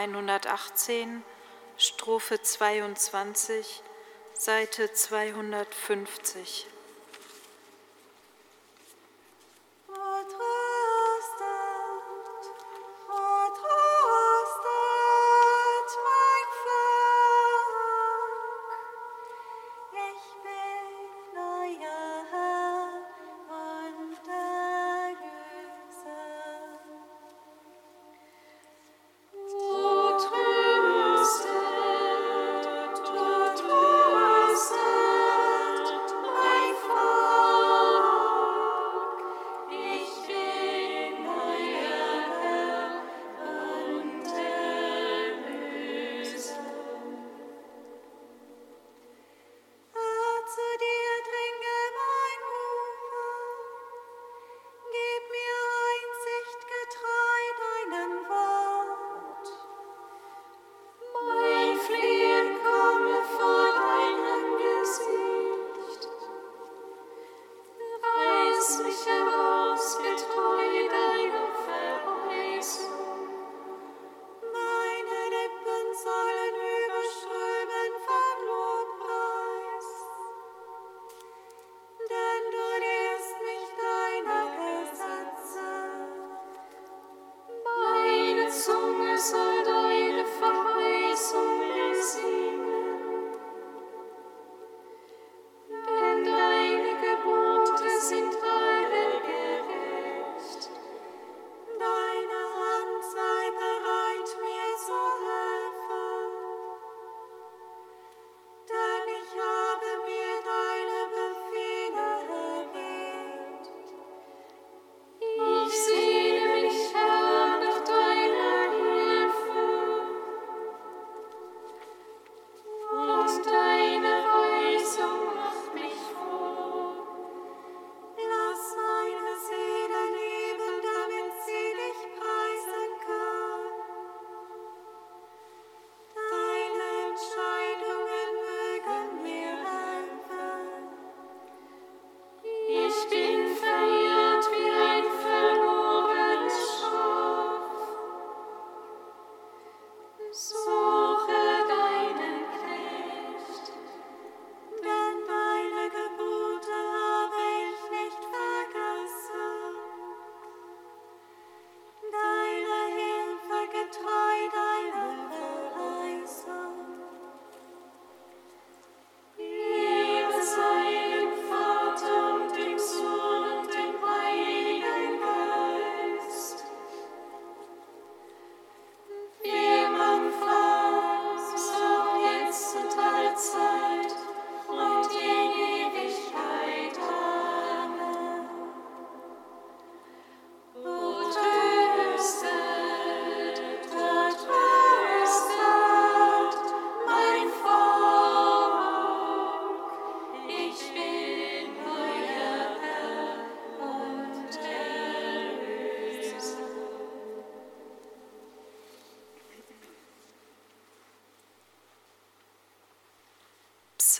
118, Strophe 22, Seite 250.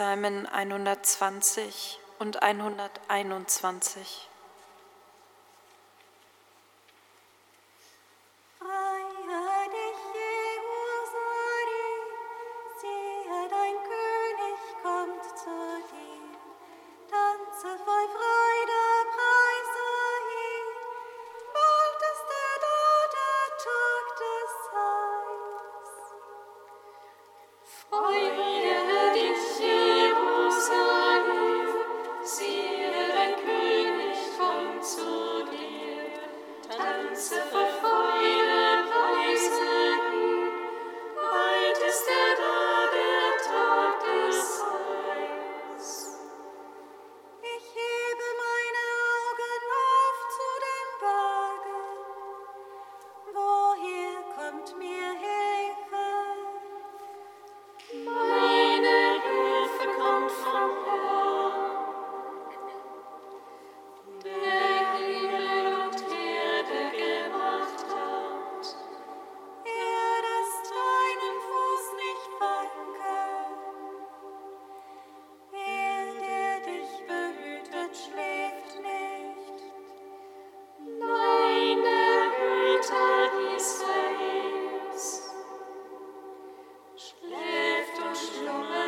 Psalmen 120 und 121. merciful schläft und schlummert.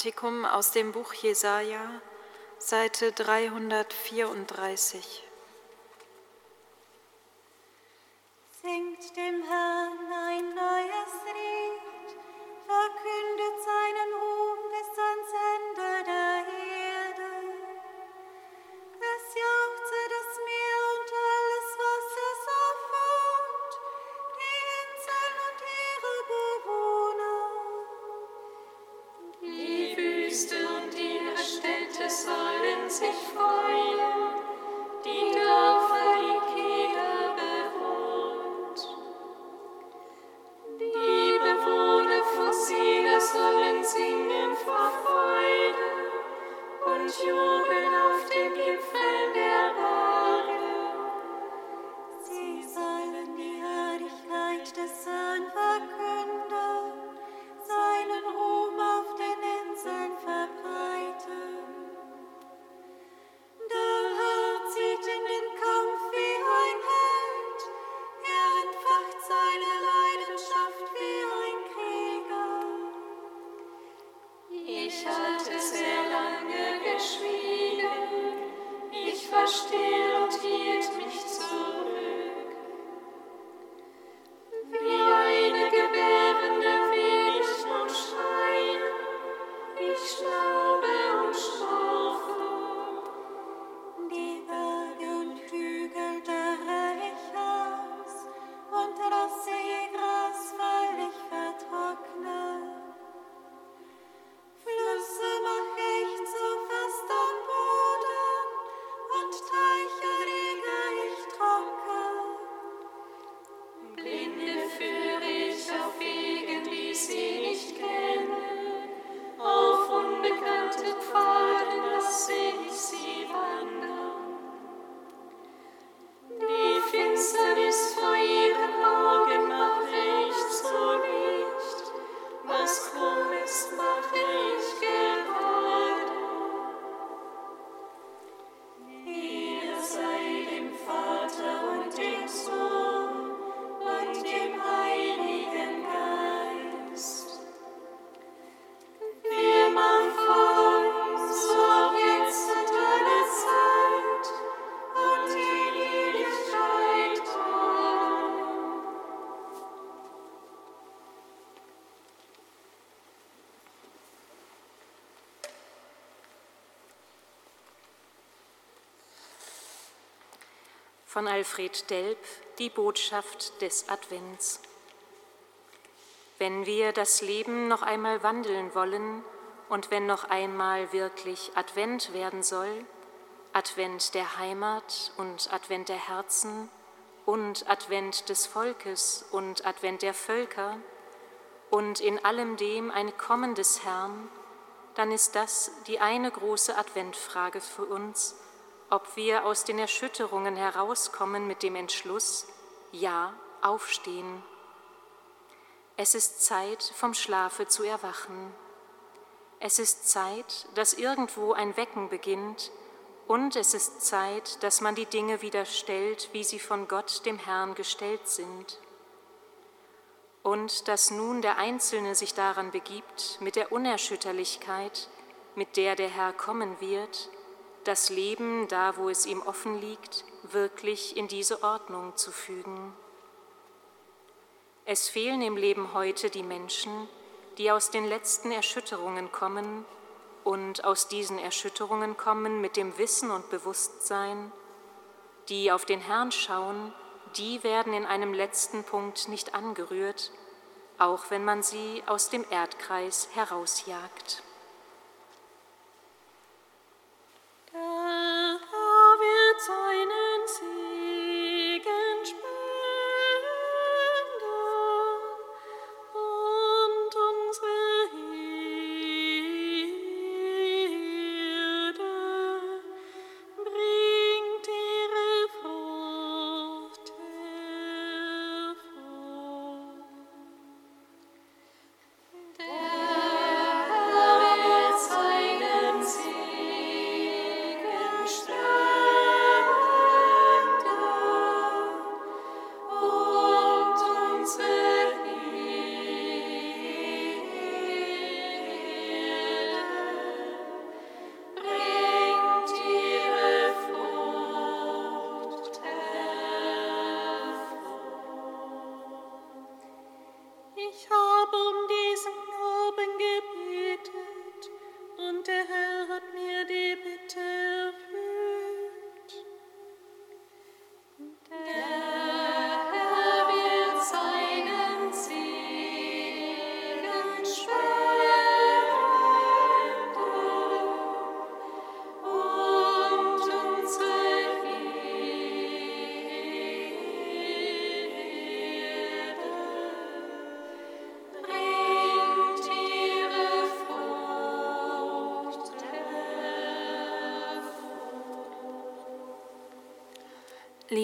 Kantikum aus dem Buch Jesaja, Seite 334. Singt dem Herrn Von Alfred Delp Die Botschaft des Advents. Wenn wir das Leben noch einmal wandeln wollen und wenn noch einmal wirklich Advent werden soll, Advent der Heimat und Advent der Herzen und Advent des Volkes und Advent der Völker und in allem dem ein Kommen des Herrn, dann ist das die eine große Adventfrage für uns, ob wir aus den Erschütterungen herauskommen mit dem Entschluss, ja, aufstehen. Es ist Zeit, vom Schlafe zu erwachen. Es ist Zeit, dass irgendwo ein Wecken beginnt und es ist Zeit, dass man die Dinge wieder stellt, wie sie von Gott, dem Herrn, gestellt sind. Und dass nun der Einzelne sich daran begibt, mit der Unerschütterlichkeit, mit der der Herr kommen wird, das Leben, da wo es ihm offen liegt, wirklich in diese Ordnung zu fügen. Es fehlen im Leben heute die Menschen, die aus den letzten Erschütterungen kommen und aus diesen Erschütterungen kommen mit dem Wissen und Bewusstsein, die auf den Herrn schauen, die werden in einem letzten Punkt nicht angerührt, auch wenn man sie aus dem Erdkreis herausjagt.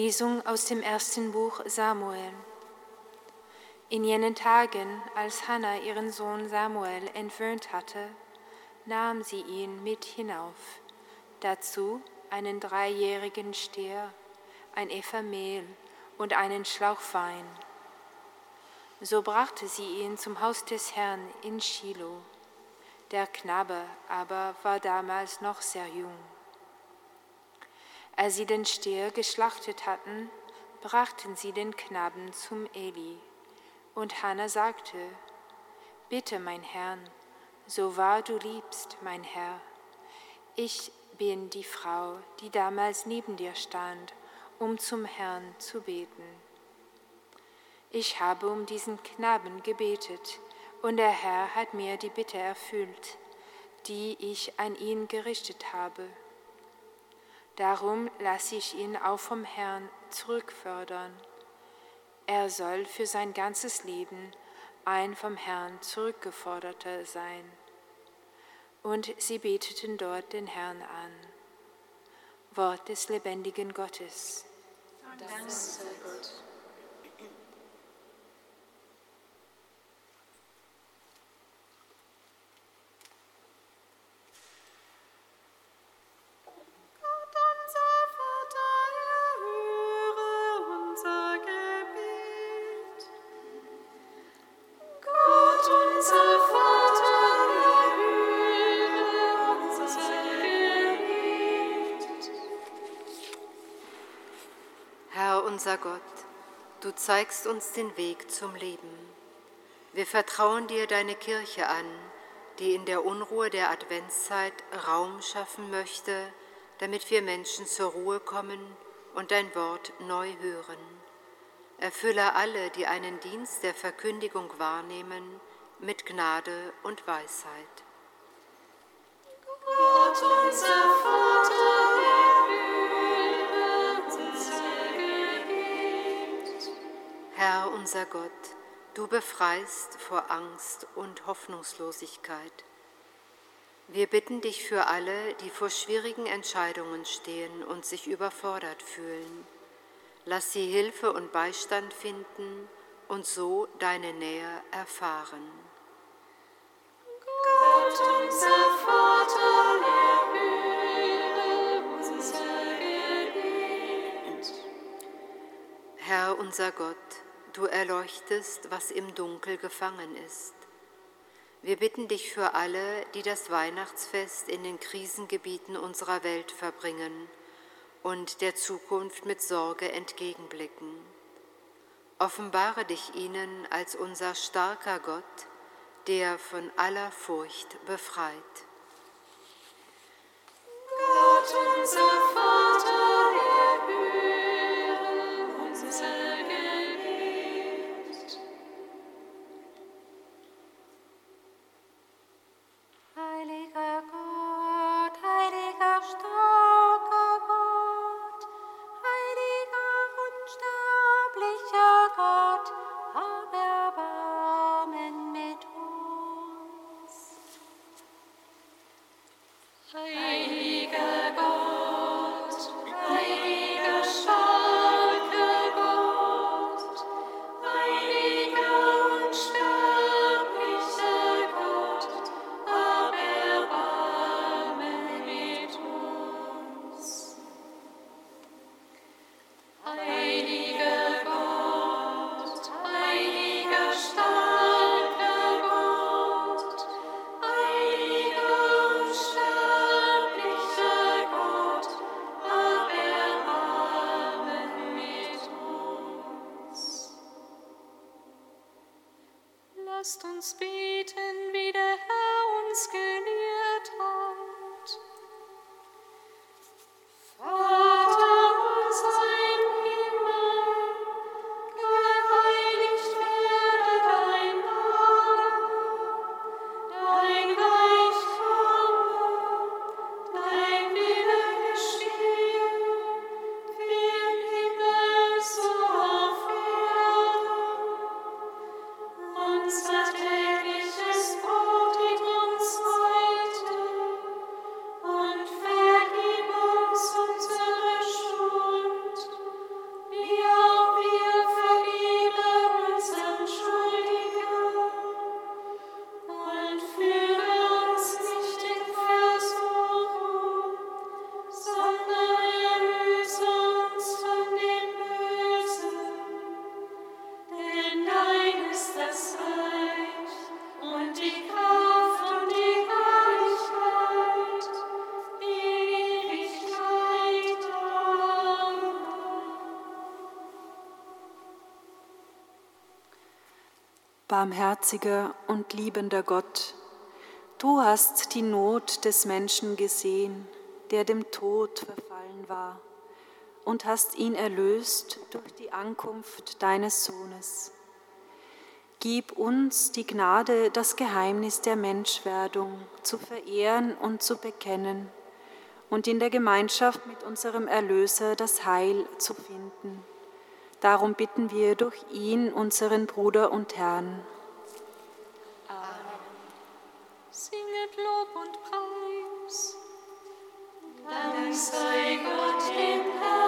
Lesung aus dem ersten Buch Samuel. In jenen Tagen, als Hannah ihren Sohn Samuel entwöhnt hatte, nahm sie ihn mit hinauf, dazu einen dreijährigen Stier, ein Epha Mehl und einen Schlauch Wein. So brachte sie ihn zum Haus des Herrn in Shiloh. Der Knabe aber war damals noch sehr jung. Als sie den Stier geschlachtet hatten, brachten sie den Knaben zum Eli. Und Hannah sagte, Bitte, mein Herrn, so wahr du liebst, mein Herr, ich bin die Frau, die damals neben dir stand, um zum Herrn zu beten. Ich habe um diesen Knaben gebetet, und der Herr hat mir die Bitte erfüllt, die ich an ihn gerichtet habe. Darum lasse ich ihn auch vom Herrn zurückfördern. Er soll für sein ganzes Leben ein vom Herrn zurückgeforderter sein. Und sie beteten dort den Herrn an. Wort des lebendigen Gottes. Dank sei. Unser Gott, du zeigst uns den Weg zum Leben. Wir vertrauen dir deine Kirche an, die in der Unruhe der Adventszeit Raum schaffen möchte, damit wir Menschen zur Ruhe kommen und dein Wort neu hören. Erfülle alle, die einen Dienst der Verkündigung wahrnehmen, mit Gnade und Weisheit. Gott, unser Vater, Herr unser Gott, du befreist vor Angst und Hoffnungslosigkeit. Wir bitten dich für alle, die vor schwierigen Entscheidungen stehen und sich überfordert fühlen. Lass sie Hilfe und Beistand finden und so deine Nähe erfahren. Gott, unser Vater, erhöre unser Gebet. Herr unser Gott, Du erleuchtest, was im Dunkel gefangen ist. Wir bitten dich für alle, die das Weihnachtsfest in den Krisengebieten unserer Welt verbringen und der Zukunft mit Sorge entgegenblicken. Offenbare dich ihnen als unser starker Gott, der von aller Furcht befreit. Gott, unser Vater, Zeit. Barmherziger und liebender Gott, du hast die Not des Menschen gesehen, der dem Tod verfallen war, und hast ihn erlöst durch die Ankunft deines Sohnes. Gib uns die Gnade, das Geheimnis der Menschwerdung zu verehren und zu bekennen und in der Gemeinschaft mit unserem Erlöser das Heil zu finden Darum bitten wir durch ihn, unseren Bruder und Herrn. Singet Lob und Preis. Dank sei Gott dem Herrn.